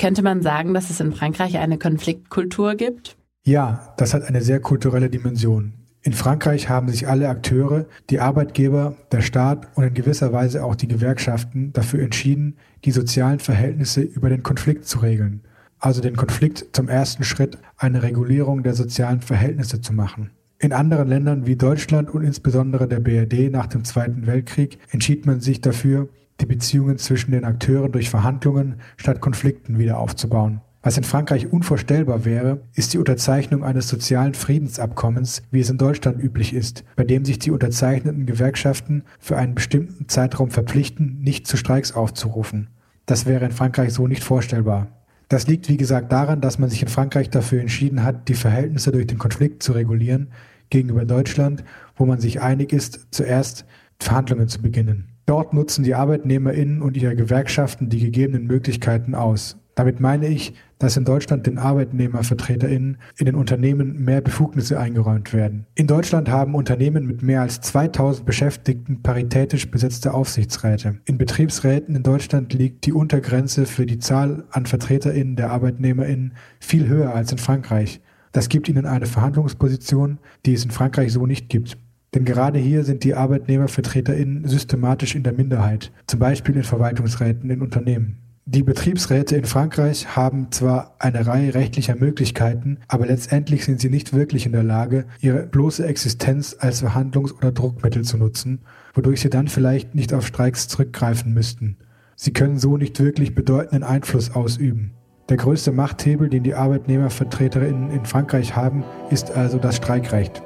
Speaker 1: Könnte man sagen, dass es in Frankreich eine Konfliktkultur gibt?
Speaker 2: Ja, das hat eine sehr kulturelle Dimension. In Frankreich haben sich alle Akteure, die Arbeitgeber, der Staat und in gewisser Weise auch die Gewerkschaften dafür entschieden, die sozialen Verhältnisse über den Konflikt zu regeln, also den Konflikt zum ersten Schritt eine Regulierung der sozialen Verhältnisse zu machen. In anderen Ländern wie Deutschland und insbesondere der BRD nach dem Zweiten Weltkrieg entschied man sich dafür, die Beziehungen zwischen den Akteuren durch Verhandlungen statt Konflikten wieder aufzubauen. Was in Frankreich unvorstellbar wäre, ist die Unterzeichnung eines sozialen Friedensabkommens, wie es in Deutschland üblich ist, bei dem sich die unterzeichneten Gewerkschaften für einen bestimmten Zeitraum verpflichten, nicht zu Streiks aufzurufen. Das wäre in Frankreich so nicht vorstellbar. Das liegt, wie gesagt, daran, dass man sich in Frankreich dafür entschieden hat, die Verhältnisse durch den Konflikt zu regulieren, gegenüber Deutschland, wo man sich einig ist, zuerst Verhandlungen zu beginnen. Dort nutzen die ArbeitnehmerInnen und ihre Gewerkschaften die gegebenen Möglichkeiten aus. Damit meine ich, dass in Deutschland den ArbeitnehmervertreterInnen in den Unternehmen mehr Befugnisse eingeräumt werden. In Deutschland haben Unternehmen mit mehr als 2000 Beschäftigten paritätisch besetzte Aufsichtsräte. In Betriebsräten in Deutschland liegt die Untergrenze für die Zahl an VertreterInnen der ArbeitnehmerInnen viel höher als in Frankreich. Das gibt ihnen eine Verhandlungsposition, die es in Frankreich so nicht gibt. Denn gerade hier sind die ArbeitnehmervertreterInnen systematisch in der Minderheit, zum Beispiel in Verwaltungsräten in Unternehmen. Die Betriebsräte in Frankreich haben zwar eine Reihe rechtlicher Möglichkeiten, aber letztendlich sind sie nicht wirklich in der Lage, ihre bloße Existenz als Verhandlungs- oder Druckmittel zu nutzen, wodurch sie dann vielleicht nicht auf Streiks zurückgreifen müssten. Sie können so nicht wirklich bedeutenden Einfluss ausüben. Der größte Machthebel, den die Arbeitnehmervertreterinnen in Frankreich haben, ist also das Streikrecht.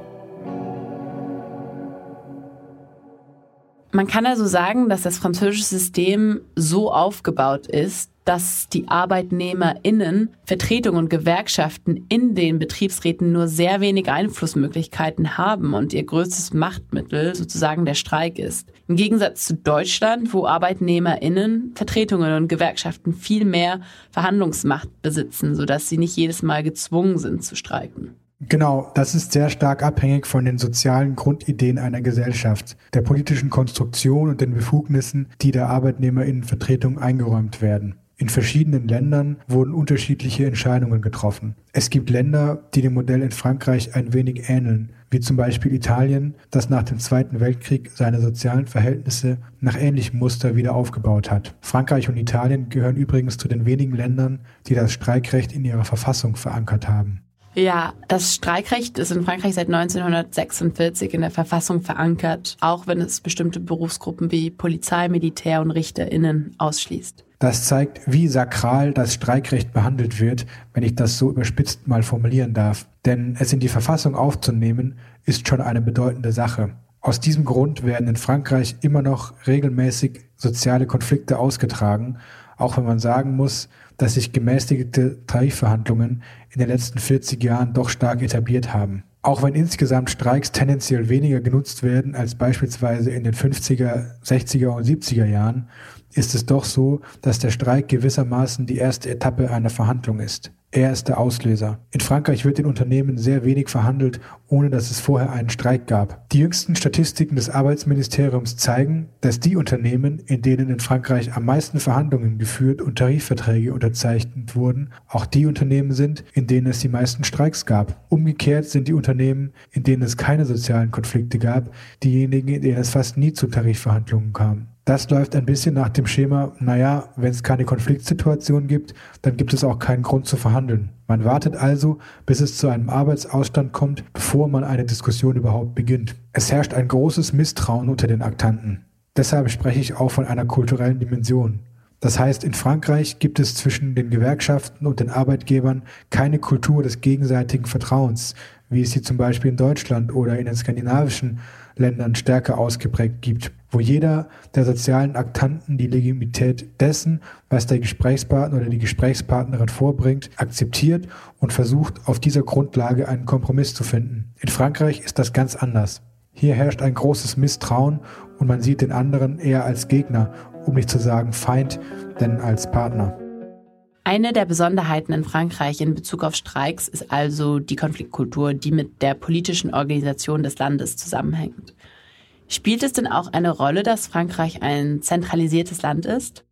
Speaker 1: Man kann also sagen, dass das französische System so aufgebaut ist, dass die ArbeitnehmerInnen, Vertretungen und Gewerkschaften in den Betriebsräten nur sehr wenig Einflussmöglichkeiten haben und ihr größtes Machtmittel sozusagen der Streik ist. Im Gegensatz zu Deutschland, wo ArbeitnehmerInnen, Vertretungen und Gewerkschaften viel mehr Verhandlungsmacht besitzen, sodass sie nicht jedes Mal gezwungen sind zu streiken.
Speaker 2: Genau, das ist sehr stark abhängig von den sozialen Grundideen einer Gesellschaft, der politischen Konstruktion und den Befugnissen, die der Arbeitnehmerinnenvertretung eingeräumt werden. In verschiedenen Ländern wurden unterschiedliche Entscheidungen getroffen. Es gibt Länder, die dem Modell in Frankreich ein wenig ähneln, wie zum Beispiel Italien, das nach dem Zweiten Weltkrieg seine sozialen Verhältnisse nach ähnlichem Muster wieder aufgebaut hat. Frankreich und Italien gehören übrigens zu den wenigen Ländern, die das Streikrecht in ihrer Verfassung verankert haben.
Speaker 1: Ja, das Streikrecht ist in Frankreich seit 1946 in der Verfassung verankert, auch wenn es bestimmte Berufsgruppen wie Polizei, Militär und RichterInnen ausschließt.
Speaker 2: Das zeigt, wie sakral das Streikrecht behandelt wird, wenn ich das so überspitzt mal formulieren darf. Denn es in die Verfassung aufzunehmen, ist schon eine bedeutende Sache. Aus diesem Grund werden in Frankreich immer noch regelmäßig soziale Konflikte ausgetragen, auch wenn man sagen muss, dass sich gemäßigte Tarifverhandlungen in den letzten 40 Jahren doch stark etabliert haben. Auch wenn insgesamt Streiks tendenziell weniger genutzt werden als beispielsweise in den 50er, 60er und 70er Jahren, ist es doch so, dass der Streik gewissermaßen die erste Etappe einer Verhandlung ist. Er ist der Auslöser. In Frankreich wird in Unternehmen sehr wenig verhandelt, ohne dass es vorher einen Streik gab. Die jüngsten Statistiken des Arbeitsministeriums zeigen, dass die Unternehmen, in denen in Frankreich am meisten Verhandlungen geführt und Tarifverträge unterzeichnet wurden, auch die Unternehmen sind, in denen es die meisten Streiks gab. Umgekehrt sind die Unternehmen, in denen es keine sozialen Konflikte gab, diejenigen, in denen es fast nie zu Tarifverhandlungen kam. Das läuft ein bisschen nach dem Schema, naja, wenn es keine Konfliktsituation gibt, dann gibt es auch keinen Grund zu verhandeln. Man wartet also, bis es zu einem Arbeitsausstand kommt, bevor man eine Diskussion überhaupt beginnt. Es herrscht ein großes Misstrauen unter den Aktanten. Deshalb spreche ich auch von einer kulturellen Dimension. Das heißt, in Frankreich gibt es zwischen den Gewerkschaften und den Arbeitgebern keine Kultur des gegenseitigen Vertrauens, wie es sie zum Beispiel in Deutschland oder in den skandinavischen Ländern stärker ausgeprägt gibt, wo jeder der sozialen Aktanten die Legitimität dessen, was der Gesprächspartner oder die Gesprächspartnerin vorbringt, akzeptiert und versucht, auf dieser Grundlage einen Kompromiss zu finden. In Frankreich ist das ganz anders. Hier herrscht ein großes Misstrauen und man sieht den anderen eher als Gegner, um nicht zu sagen Feind, denn als Partner.
Speaker 1: Eine der Besonderheiten in Frankreich in Bezug auf Streiks ist also die Konfliktkultur, die mit der politischen Organisation des Landes zusammenhängt. Spielt es denn auch eine Rolle, dass Frankreich ein zentralisiertes Land ist?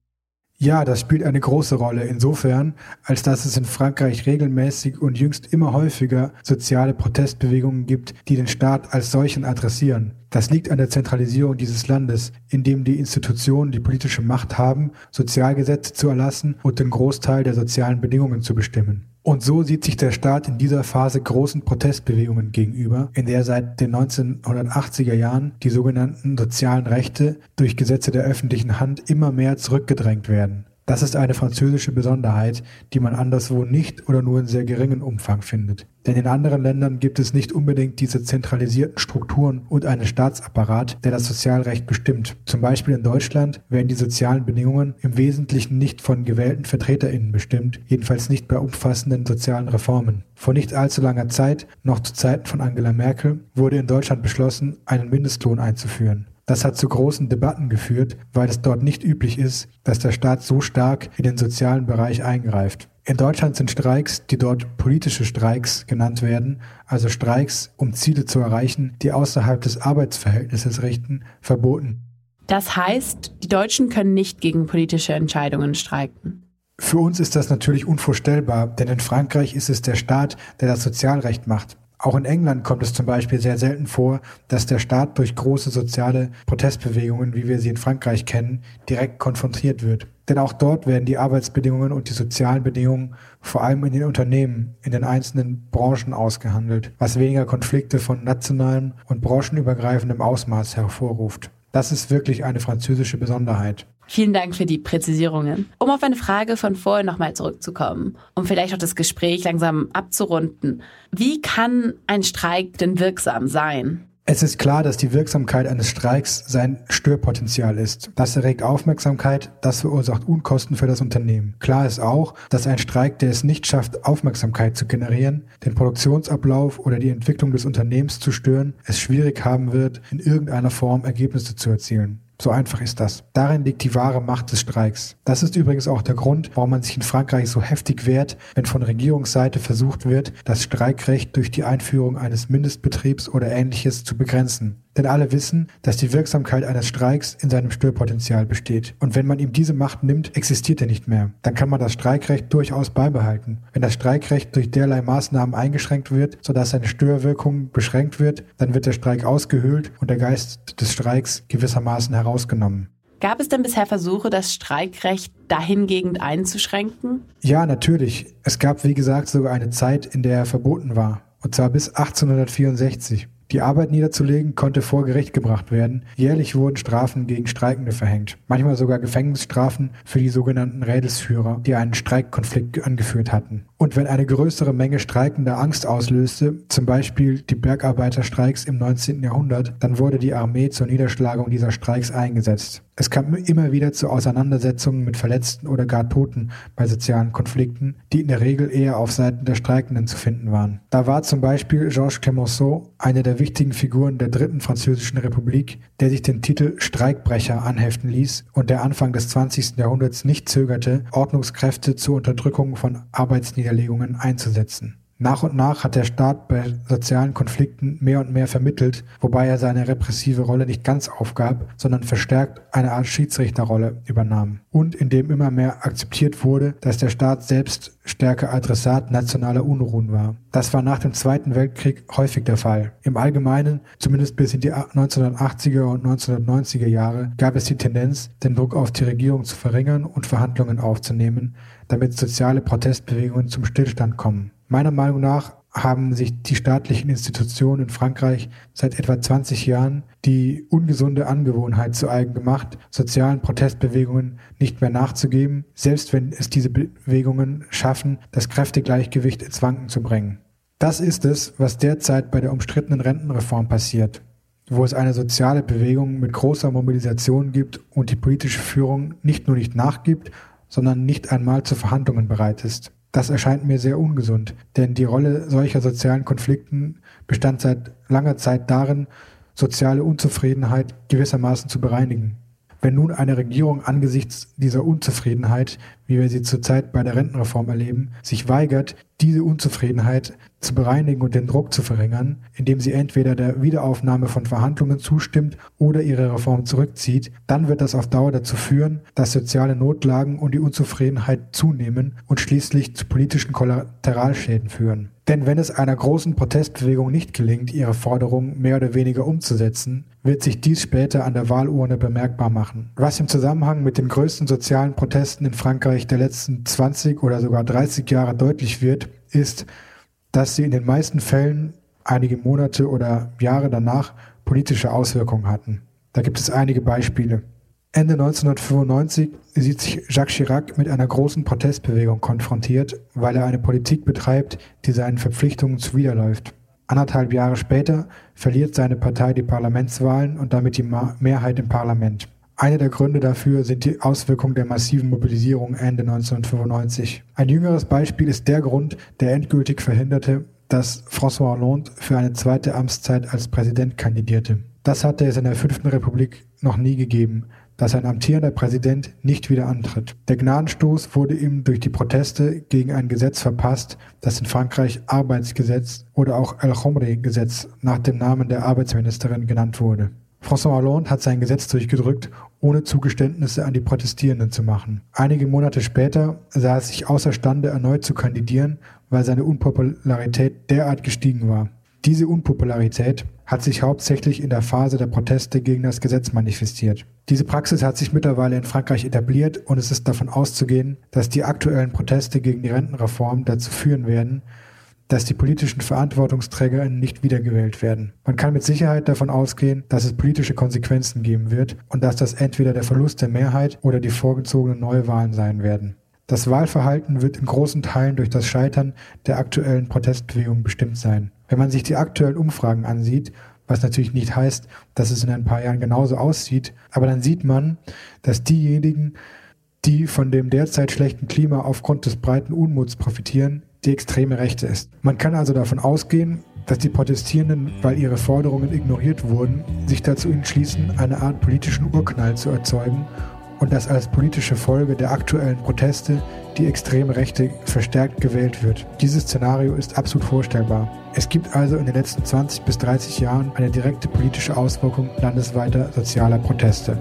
Speaker 2: Ja, das spielt eine große Rolle insofern, als dass es in Frankreich regelmäßig und jüngst immer häufiger soziale Protestbewegungen gibt, die den Staat als solchen adressieren. Das liegt an der Zentralisierung dieses Landes, in dem die Institutionen die politische Macht haben, Sozialgesetze zu erlassen und den Großteil der sozialen Bedingungen zu bestimmen. Und so sieht sich der Staat in dieser Phase großen Protestbewegungen gegenüber, in der seit den 1980er Jahren die sogenannten sozialen Rechte durch Gesetze der öffentlichen Hand immer mehr zurückgedrängt werden. Das ist eine französische Besonderheit, die man anderswo nicht oder nur in sehr geringem Umfang findet. Denn in anderen Ländern gibt es nicht unbedingt diese zentralisierten Strukturen und einen Staatsapparat, der das Sozialrecht bestimmt. Zum Beispiel in Deutschland werden die sozialen Bedingungen im Wesentlichen nicht von gewählten VertreterInnen bestimmt, jedenfalls nicht bei umfassenden sozialen Reformen. Vor nicht allzu langer Zeit, noch zu Zeiten von Angela Merkel, wurde in Deutschland beschlossen, einen Mindestlohn einzuführen. Das hat zu großen Debatten geführt, weil es dort nicht üblich ist, dass der Staat so stark in den sozialen Bereich eingreift. In Deutschland sind Streiks, die dort politische Streiks genannt werden, also Streiks, um Ziele zu erreichen, die außerhalb des Arbeitsverhältnisses richten, verboten.
Speaker 1: Das heißt, die Deutschen können nicht gegen politische Entscheidungen streiken.
Speaker 2: Für uns ist das natürlich unvorstellbar, denn in Frankreich ist es der Staat, der das Sozialrecht macht. Auch in England kommt es zum Beispiel sehr selten vor, dass der Staat durch große soziale Protestbewegungen, wie wir sie in Frankreich kennen, direkt konfrontiert wird. Denn auch dort werden die Arbeitsbedingungen und die sozialen Bedingungen vor allem in den Unternehmen, in den einzelnen Branchen ausgehandelt, was weniger Konflikte von nationalem und branchenübergreifendem Ausmaß hervorruft. Das ist wirklich eine französische Besonderheit.
Speaker 1: Vielen Dank für die Präzisierungen. Um auf eine Frage von vorhin nochmal zurückzukommen, um vielleicht auch das Gespräch langsam abzurunden. Wie kann ein Streik denn wirksam sein?
Speaker 2: Es ist klar, dass die Wirksamkeit eines Streiks sein Störpotenzial ist. Das erregt Aufmerksamkeit, das verursacht Unkosten für das Unternehmen. Klar ist auch, dass ein Streik, der es nicht schafft, Aufmerksamkeit zu generieren, den Produktionsablauf oder die Entwicklung des Unternehmens zu stören, es schwierig haben wird, in irgendeiner Form Ergebnisse zu erzielen. So einfach ist das. Darin liegt die wahre Macht des Streiks. Das ist übrigens auch der Grund, warum man sich in Frankreich so heftig wehrt, wenn von Regierungsseite versucht wird, das Streikrecht durch die Einführung eines Mindestbetriebs oder ähnliches zu begrenzen. Denn alle wissen, dass die Wirksamkeit eines Streiks in seinem Störpotenzial besteht. Und wenn man ihm diese Macht nimmt, existiert er nicht mehr. Dann kann man das Streikrecht durchaus beibehalten. Wenn das Streikrecht durch derlei Maßnahmen eingeschränkt wird, sodass seine Störwirkung beschränkt wird, dann wird der Streik ausgehöhlt und der Geist des Streiks gewissermaßen herausgenommen.
Speaker 1: Gab es denn bisher Versuche, das Streikrecht dahingehend einzuschränken?
Speaker 2: Ja, natürlich. Es gab, wie gesagt, sogar eine Zeit, in der er verboten war. Und zwar bis 1864. Die Arbeit niederzulegen konnte vor Gericht gebracht werden. Jährlich wurden Strafen gegen Streikende verhängt. Manchmal sogar Gefängnisstrafen für die sogenannten Rädelsführer, die einen Streikkonflikt angeführt hatten. Und wenn eine größere Menge Streikender Angst auslöste, zum Beispiel die Bergarbeiterstreiks im 19. Jahrhundert, dann wurde die Armee zur Niederschlagung dieser Streiks eingesetzt. Es kam immer wieder zu Auseinandersetzungen mit Verletzten oder gar Toten bei sozialen Konflikten, die in der Regel eher auf Seiten der Streikenden zu finden waren. Da war zum Beispiel Georges Clemenceau eine der wichtigen Figuren der dritten französischen Republik, der sich den Titel Streikbrecher anheften ließ und der Anfang des 20. Jahrhunderts nicht zögerte, Ordnungskräfte zur Unterdrückung von Arbeitsniederlegungen einzusetzen. Nach und nach hat der Staat bei sozialen Konflikten mehr und mehr vermittelt, wobei er seine repressive Rolle nicht ganz aufgab, sondern verstärkt eine Art Schiedsrichterrolle übernahm. Und indem immer mehr akzeptiert wurde, dass der Staat selbst stärker Adressat nationaler Unruhen war. Das war nach dem Zweiten Weltkrieg häufig der Fall. Im Allgemeinen, zumindest bis in die 1980er und 1990er Jahre, gab es die Tendenz, den Druck auf die Regierung zu verringern und Verhandlungen aufzunehmen, damit soziale Protestbewegungen zum Stillstand kommen. Meiner Meinung nach haben sich die staatlichen Institutionen in Frankreich seit etwa 20 Jahren die ungesunde Angewohnheit zu eigen gemacht, sozialen Protestbewegungen nicht mehr nachzugeben, selbst wenn es diese Bewegungen schaffen, das Kräftegleichgewicht ins Wanken zu bringen. Das ist es, was derzeit bei der umstrittenen Rentenreform passiert, wo es eine soziale Bewegung mit großer Mobilisation gibt und die politische Führung nicht nur nicht nachgibt, sondern nicht einmal zu Verhandlungen bereit ist. Das erscheint mir sehr ungesund, denn die Rolle solcher sozialen Konflikten bestand seit langer Zeit darin, soziale Unzufriedenheit gewissermaßen zu bereinigen. Wenn nun eine Regierung angesichts dieser Unzufriedenheit, wie wir sie zurzeit bei der Rentenreform erleben, sich weigert, diese Unzufriedenheit zu bereinigen und den Druck zu verringern, indem sie entweder der Wiederaufnahme von Verhandlungen zustimmt oder ihre Reform zurückzieht, dann wird das auf Dauer dazu führen, dass soziale Notlagen und die Unzufriedenheit zunehmen und schließlich zu politischen Kollateralschäden führen. Denn wenn es einer großen Protestbewegung nicht gelingt, ihre Forderungen mehr oder weniger umzusetzen, wird sich dies später an der Wahlurne bemerkbar machen. Was im Zusammenhang mit den größten sozialen Protesten in Frankreich der letzten 20 oder sogar 30 Jahre deutlich wird, ist, dass sie in den meisten Fällen einige Monate oder Jahre danach politische Auswirkungen hatten. Da gibt es einige Beispiele. Ende 1995 sieht sich Jacques Chirac mit einer großen Protestbewegung konfrontiert, weil er eine Politik betreibt, die seinen Verpflichtungen zuwiderläuft. Anderthalb Jahre später verliert seine Partei die Parlamentswahlen und damit die Mehrheit im Parlament. Einer der Gründe dafür sind die Auswirkungen der massiven Mobilisierung Ende 1995. Ein jüngeres Beispiel ist der Grund, der endgültig verhinderte, dass François Hollande für eine zweite Amtszeit als Präsident kandidierte. Das hatte es in der fünften Republik noch nie gegeben dass ein amtierender Präsident nicht wieder antritt. Der Gnadenstoß wurde ihm durch die Proteste gegen ein Gesetz verpasst, das in Frankreich Arbeitsgesetz oder auch El Khomri-Gesetz nach dem Namen der Arbeitsministerin genannt wurde. François Hollande hat sein Gesetz durchgedrückt, ohne Zugeständnisse an die Protestierenden zu machen. Einige Monate später sah er sich außerstande, erneut zu kandidieren, weil seine Unpopularität derart gestiegen war. Diese Unpopularität hat sich hauptsächlich in der Phase der Proteste gegen das Gesetz manifestiert. Diese Praxis hat sich mittlerweile in Frankreich etabliert und es ist davon auszugehen, dass die aktuellen Proteste gegen die Rentenreform dazu führen werden, dass die politischen Verantwortungsträgerinnen nicht wiedergewählt werden. Man kann mit Sicherheit davon ausgehen, dass es politische Konsequenzen geben wird und dass das entweder der Verlust der Mehrheit oder die vorgezogenen Neuwahlen sein werden. Das Wahlverhalten wird in großen Teilen durch das Scheitern der aktuellen Protestbewegung bestimmt sein. Wenn man sich die aktuellen Umfragen ansieht, was natürlich nicht heißt, dass es in ein paar Jahren genauso aussieht, aber dann sieht man, dass diejenigen, die von dem derzeit schlechten Klima aufgrund des breiten Unmuts profitieren, die extreme Rechte ist. Man kann also davon ausgehen, dass die Protestierenden, weil ihre Forderungen ignoriert wurden, sich dazu entschließen, eine Art politischen Urknall zu erzeugen und dass als politische Folge der aktuellen Proteste die extreme Rechte verstärkt gewählt wird. Dieses Szenario ist absolut vorstellbar. Es gibt also in den letzten 20 bis 30 Jahren eine direkte politische Auswirkung landesweiter sozialer Proteste.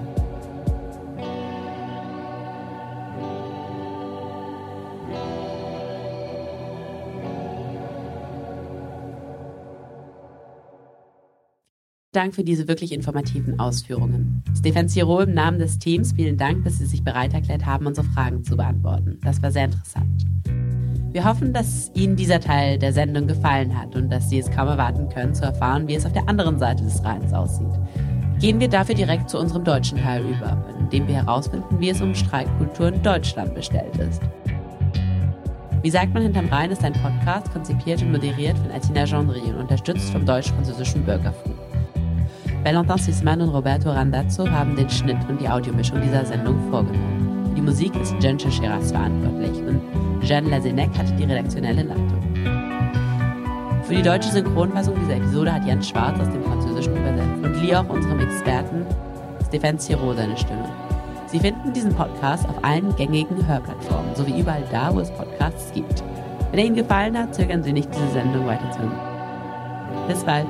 Speaker 3: Dank für diese wirklich informativen Ausführungen. Stefan Ziro im Namen des Teams, vielen Dank, dass Sie sich bereit erklärt haben, unsere Fragen zu beantworten. Das war sehr interessant. Wir hoffen, dass Ihnen dieser Teil der Sendung gefallen hat und dass Sie es kaum erwarten können, zu erfahren, wie es auf der anderen Seite des Rheins aussieht. Gehen wir dafür direkt zu unserem deutschen Teil über, indem wir herausfinden, wie es um Streikkultur in Deutschland bestellt ist. Wie sagt man hinterm Rhein ist ein Podcast, konzipiert und moderiert von Etienne Gendry und unterstützt vom deutsch-französischen Bürgerfunk. Valentin Sisman und Roberto Randazzo haben den Schnitt und die Audiomischung dieser Sendung vorgenommen. Die Musik ist Jenche Scheras verantwortlich und Jeanne Lazenec hatte die redaktionelle Leitung. Für die deutsche Synchronfassung dieser Episode hat Jens Schwarz aus dem Französischen übersetzt und lieh auch unserem Experten Stéphane Thiro seine Stimme. Sie finden diesen Podcast auf allen gängigen Hörplattformen sowie überall da, wo es Podcasts gibt. Wenn er Ihnen gefallen hat, zögern Sie nicht, diese Sendung weiterzuhören. Bis bald.